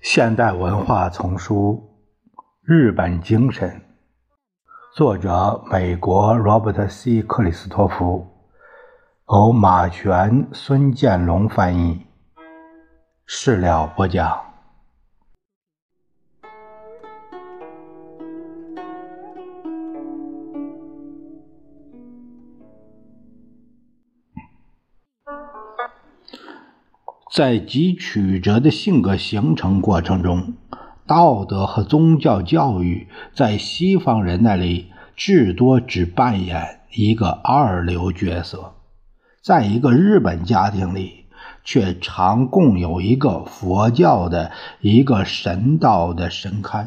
现代文化丛书《日本精神》，作者美国罗伯特 ·C· 克里斯托弗，由马璇、孙建龙翻译，事了不讲。在极曲折的性格形成过程中，道德和宗教教育在西方人那里至多只扮演一个二流角色，在一个日本家庭里，却常共有一个佛教的一个神道的神龛，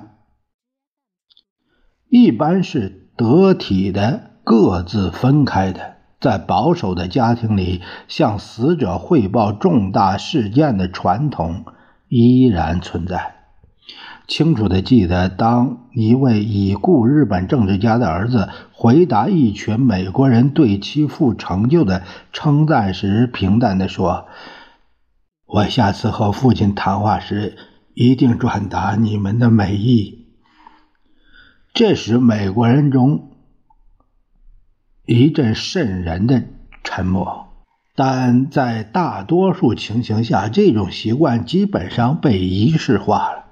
一般是得体的各自分开的。在保守的家庭里，向死者汇报重大事件的传统依然存在。清楚地记得，当一位已故日本政治家的儿子回答一群美国人对其父成就的称赞时，平淡地说：“我下次和父亲谈话时，一定转达你们的美意。”这时，美国人中。一阵渗人的沉默，但在大多数情形下，这种习惯基本上被仪式化了。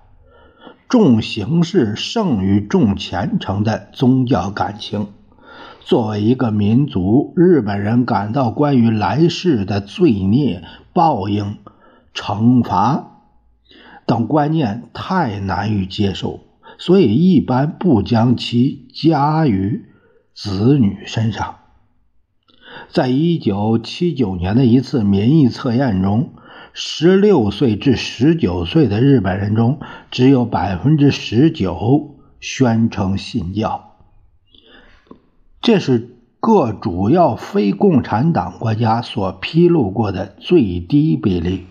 重形式胜于重虔诚的宗教感情。作为一个民族，日本人感到关于来世的罪孽、报应、惩罚等观念太难以接受，所以一般不将其加于。子女身上，在一九七九年的一次民意测验中，十六岁至十九岁的日本人中，只有百分之十九宣称信教。这是各主要非共产党国家所披露过的最低比例。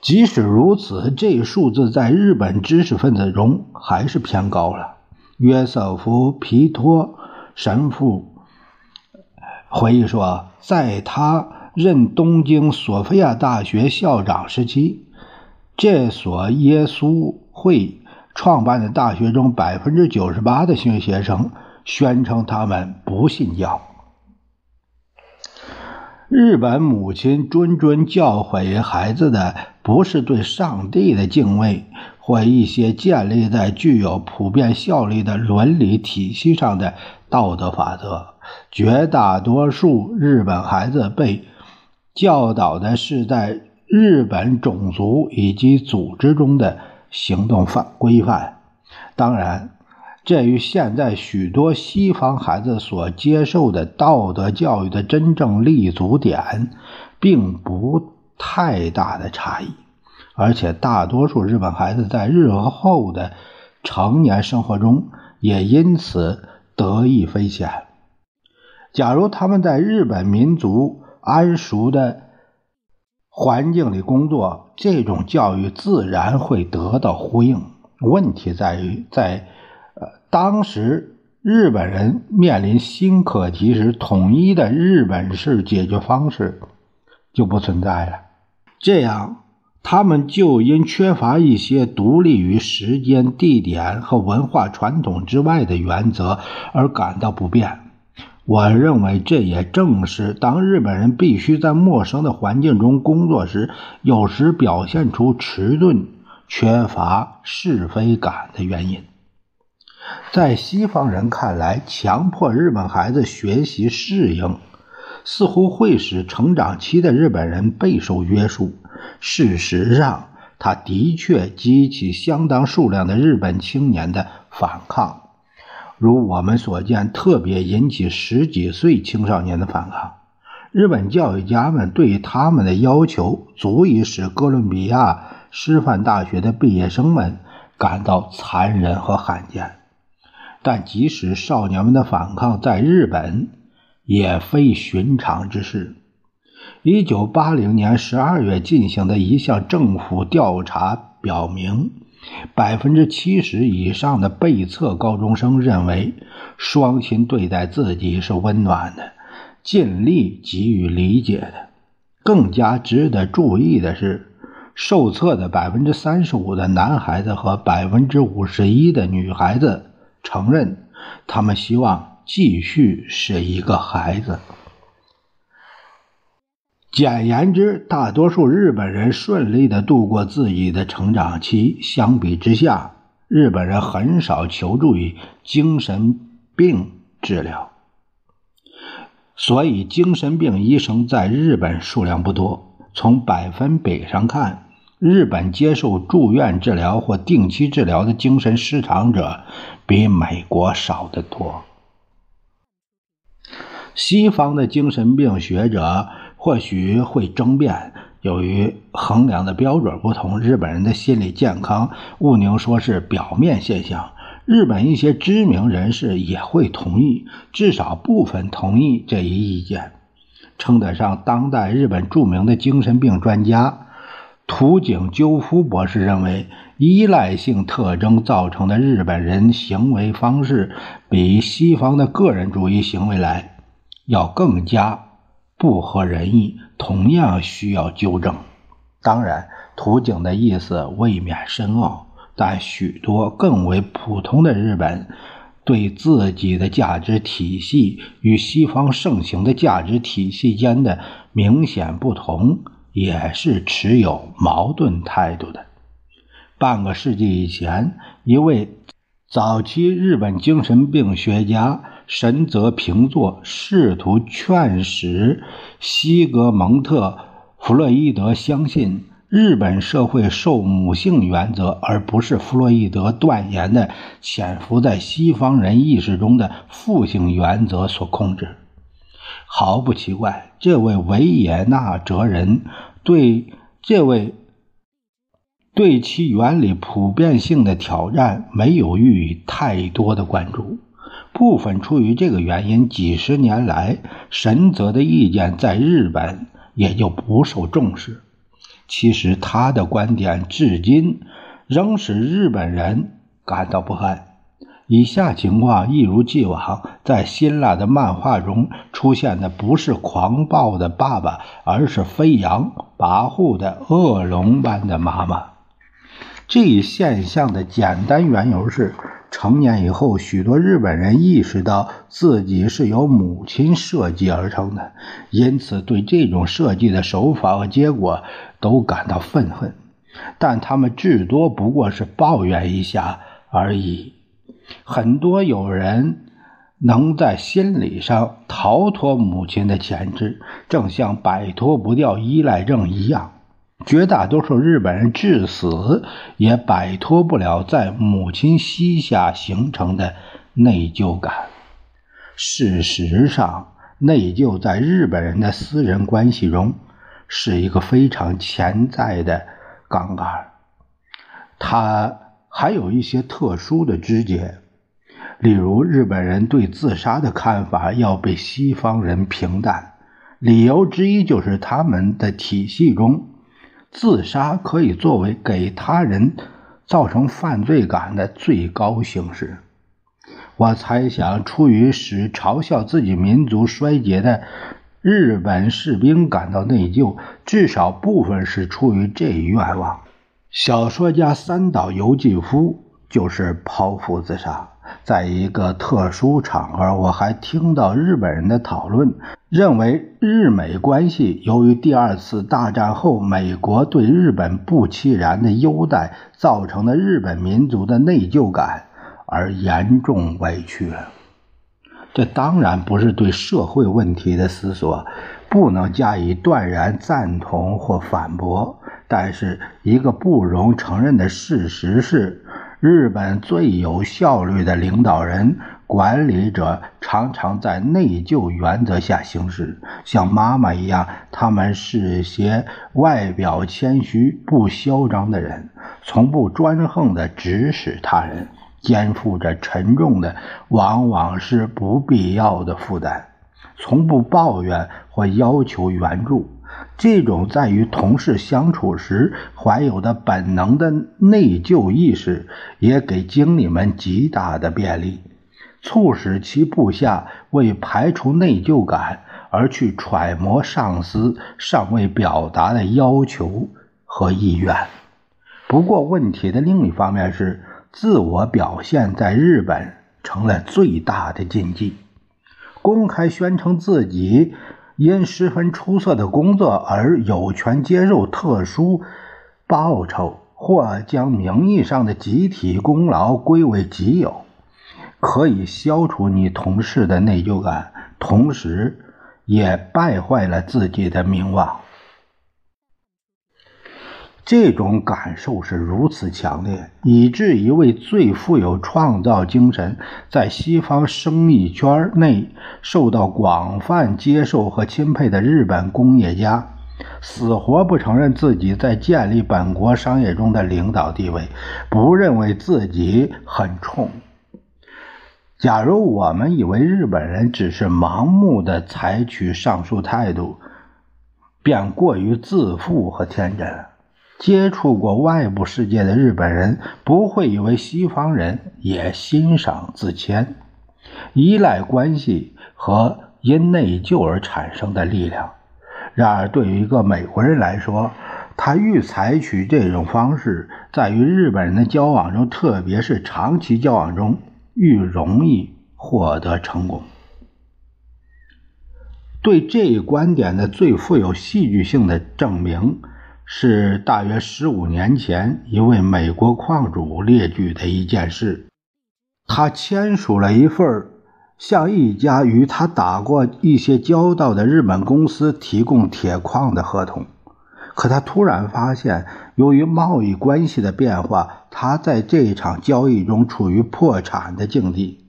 即使如此，这一数字在日本知识分子中还是偏高了。约瑟夫·皮托神父回忆说，在他任东京索菲亚大学校长时期，这所耶稣会创办的大学中，百分之九十八的新学生宣称他们不信教。日本母亲谆谆教诲孩子的，不是对上帝的敬畏。或一些建立在具有普遍效力的伦理体系上的道德法则，绝大多数日本孩子被教导的是在日本种族以及组织中的行动范规范。当然，这与现在许多西方孩子所接受的道德教育的真正立足点，并不太大的差异。而且，大多数日本孩子在日后的成年生活中也因此得益匪浅。假如他们在日本民族安熟的环境里工作，这种教育自然会得到呼应。问题在于，在呃当时日本人面临新课题时，统一的日本式解决方式就不存在了。这样。他们就因缺乏一些独立于时间、地点和文化传统之外的原则而感到不便。我认为这也正是当日本人必须在陌生的环境中工作时，有时表现出迟钝、缺乏是非感的原因。在西方人看来，强迫日本孩子学习适应，似乎会使成长期的日本人备受约束。事实上，他的确激起相当数量的日本青年的反抗，如我们所见，特别引起十几岁青少年的反抗。日本教育家们对他们的要求，足以使哥伦比亚师范大学的毕业生们感到残忍和罕见。但即使少年们的反抗在日本，也非寻常之事。一九八零年十二月进行的一项政府调查表明，百分之七十以上的被测高中生认为，双亲对待自己是温暖的，尽力给予理解的。更加值得注意的是，受测的百分之三十五的男孩子和百分之五十一的女孩子承认，他们希望继续是一个孩子。简言之，大多数日本人顺利的度过自己的成长期。相比之下，日本人很少求助于精神病治疗，所以精神病医生在日本数量不多。从百分比上看，日本接受住院治疗或定期治疗的精神失常者比美国少得多。西方的精神病学者。或许会争辩，由于衡量的标准不同，日本人的心理健康毋宁说是表面现象。日本一些知名人士也会同意，至少部分同意这一意见。称得上当代日本著名的精神病专家土井鸠夫博士认为，依赖性特征造成的日本人行为方式比西方的个人主义行为来要更加。不合人意，同样需要纠正。当然，图景的意思未免深奥，但许多更为普通的日本对自己的价值体系与西方盛行的价值体系间的明显不同，也是持有矛盾态度的。半个世纪以前，一位早期日本精神病学家。神泽平坐试图劝使西格蒙特·弗洛伊德相信日本社会受母性原则，而不是弗洛伊德断言的潜伏在西方人意识中的父性原则所控制。毫不奇怪，这位维也纳哲人对这位对其原理普遍性的挑战没有予以太多的关注。部分出于这个原因，几十年来，神泽的意见在日本也就不受重视。其实，他的观点至今仍使日本人感到不安。以下情况一如既往，在辛辣的漫画中出现的不是狂暴的爸爸，而是飞扬跋扈的恶龙般的妈妈。这一现象的简单缘由是。成年以后，许多日本人意识到自己是由母亲设计而成的，因此对这种设计的手法和结果都感到愤恨。但他们至多不过是抱怨一下而已。很多有人能在心理上逃脱母亲的钳制，正像摆脱不掉依赖症一样。绝大多数日本人至死也摆脱不了在母亲膝下形成的内疚感。事实上，内疚在日本人的私人关系中是一个非常潜在的杠杆。它还有一些特殊的枝节，例如日本人对自杀的看法要比西方人平淡。理由之一就是他们的体系中。自杀可以作为给他人造成犯罪感的最高形式。我猜想，出于使嘲笑自己民族衰竭的日本士兵感到内疚，至少部分是出于这一愿望。小说家三岛由纪夫就是剖腹自杀。在一个特殊场合，我还听到日本人的讨论，认为日美关系由于第二次大战后美国对日本不期然的优待造成的日本民族的内疚感而严重委屈了。这当然不是对社会问题的思索，不能加以断然赞同或反驳。但是一个不容承认的事实是。日本最有效率的领导人、管理者常常在内疚原则下行事，像妈妈一样。他们是些外表谦虚、不嚣张的人，从不专横地指使他人，肩负着沉重的、往往是不必要的负担，从不抱怨或要求援助。这种在与同事相处时怀有的本能的内疚意识，也给经理们极大的便利，促使其部下为排除内疚感而去揣摩上司尚未表达的要求和意愿。不过，问题的另一方面是，自我表现在日本成了最大的禁忌。公开宣称自己因十分出色的工作而有权接受特殊报酬，或将名义上的集体功劳归为己有，可以消除你同事的内疚感，同时也败坏了自己的名望。这种感受是如此强烈，以致一位最富有创造精神、在西方生意圈内受到广泛接受和钦佩的日本工业家，死活不承认自己在建立本国商业中的领导地位，不认为自己很冲。假如我们以为日本人只是盲目的采取上述态度，便过于自负和天真了。接触过外部世界的日本人不会以为西方人也欣赏自谦、依赖关系和因内疚而产生的力量。然而，对于一个美国人来说，他愈采取这种方式，在与日本人的交往中，特别是长期交往中，愈容易获得成功。对这一观点的最富有戏剧性的证明。是大约十五年前一位美国矿主列举的一件事。他签署了一份向一家与他打过一些交道的日本公司提供铁矿的合同，可他突然发现，由于贸易关系的变化，他在这一场交易中处于破产的境地。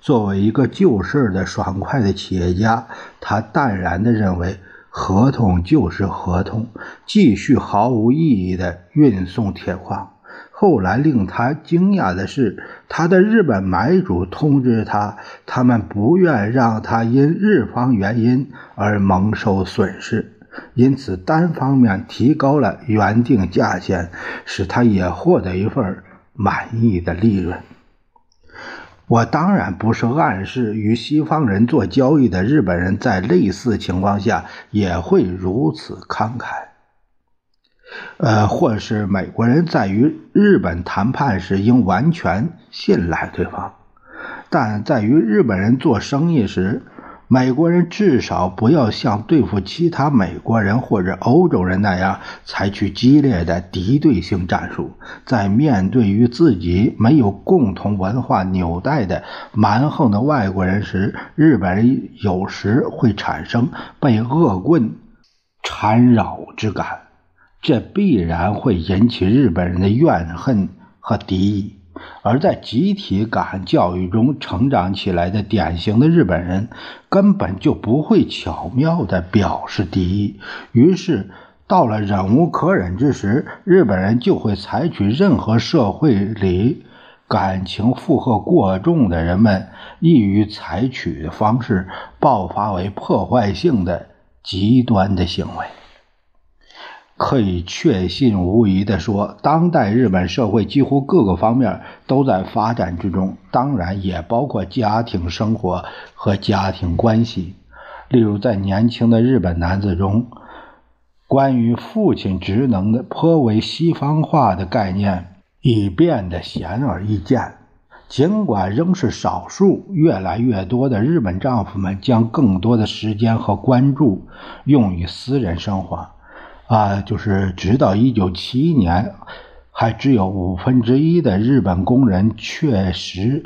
作为一个救世的爽快的企业家，他淡然地认为。合同就是合同，继续毫无意义的运送铁矿。后来令他惊讶的是，他的日本买主通知他，他们不愿让他因日方原因而蒙受损失，因此单方面提高了原定价钱，使他也获得一份满意的利润。我当然不是暗示与西方人做交易的日本人在类似情况下也会如此慷慨，呃，或是美国人在与日本谈判时应完全信赖对方，但在与日本人做生意时。美国人至少不要像对付其他美国人或者欧洲人那样采取激烈的敌对性战术。在面对与自己没有共同文化纽带的蛮横的外国人时，日本人有时会产生被恶棍缠绕之感，这必然会引起日本人的怨恨和敌意。而在集体感教育中成长起来的典型的日本人，根本就不会巧妙地表示敌意。于是，到了忍无可忍之时，日本人就会采取任何社会里感情负荷过重的人们易于采取的方式，爆发为破坏性的极端的行为。可以确信无疑地说，当代日本社会几乎各个方面都在发展之中，当然也包括家庭生活和家庭关系。例如，在年轻的日本男子中，关于父亲职能的颇为西方化的概念已变得显而易见。尽管仍是少数，越来越多的日本丈夫们将更多的时间和关注用于私人生活。啊，就是直到一九七一年，还只有五分之一的日本工人确实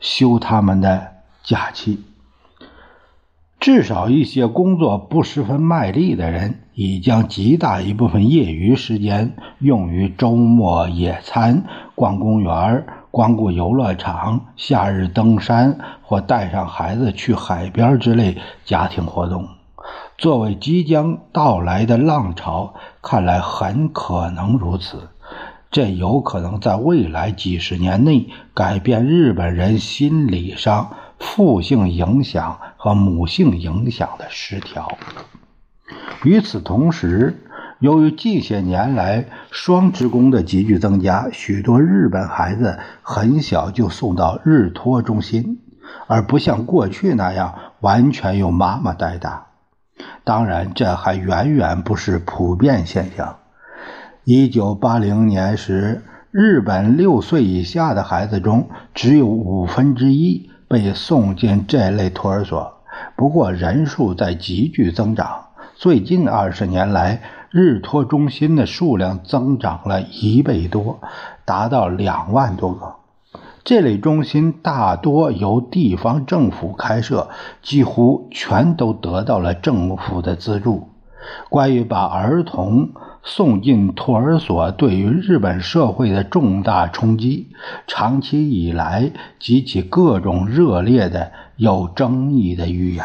休他们的假期。至少一些工作不十分卖力的人，已将极大一部分业余时间用于周末野餐、逛公园、光顾游乐场、夏日登山或带上孩子去海边之类家庭活动。作为即将到来的浪潮，看来很可能如此。这有可能在未来几十年内改变日本人心理上父性影响和母性影响的失调。与此同时，由于近些年来双职工的急剧增加，许多日本孩子很小就送到日托中心，而不像过去那样完全由妈妈带大。当然，这还远远不是普遍现象。一九八零年时，日本六岁以下的孩子中只有五分之一被送进这类托儿所。不过，人数在急剧增长。最近二十年来，日托中心的数量增长了一倍多，达到两万多个。这类中心大多由地方政府开设，几乎全都得到了政府的资助。关于把儿童送进托儿所对于日本社会的重大冲击，长期以来激起各种热烈的、有争议的语言。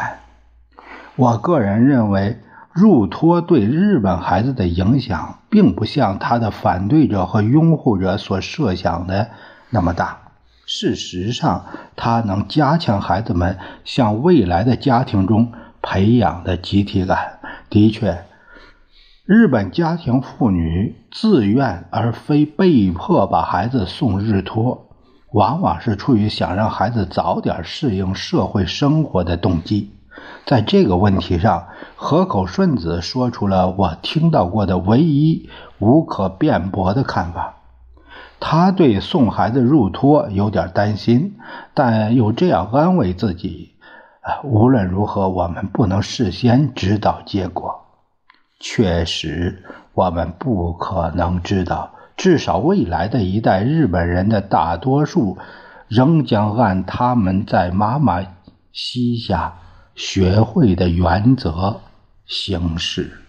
我个人认为，入托对日本孩子的影响，并不像他的反对者和拥护者所设想的那么大。事实上，它能加强孩子们向未来的家庭中培养的集体感。的确，日本家庭妇女自愿而非被迫把孩子送日托，往往是出于想让孩子早点适应社会生活的动机。在这个问题上，河口顺子说出了我听到过的唯一无可辩驳的看法。他对送孩子入托有点担心，但又这样安慰自己：啊，无论如何，我们不能事先知道结果。确实，我们不可能知道，至少未来的一代日本人的大多数，仍将按他们在妈妈膝下学会的原则行事。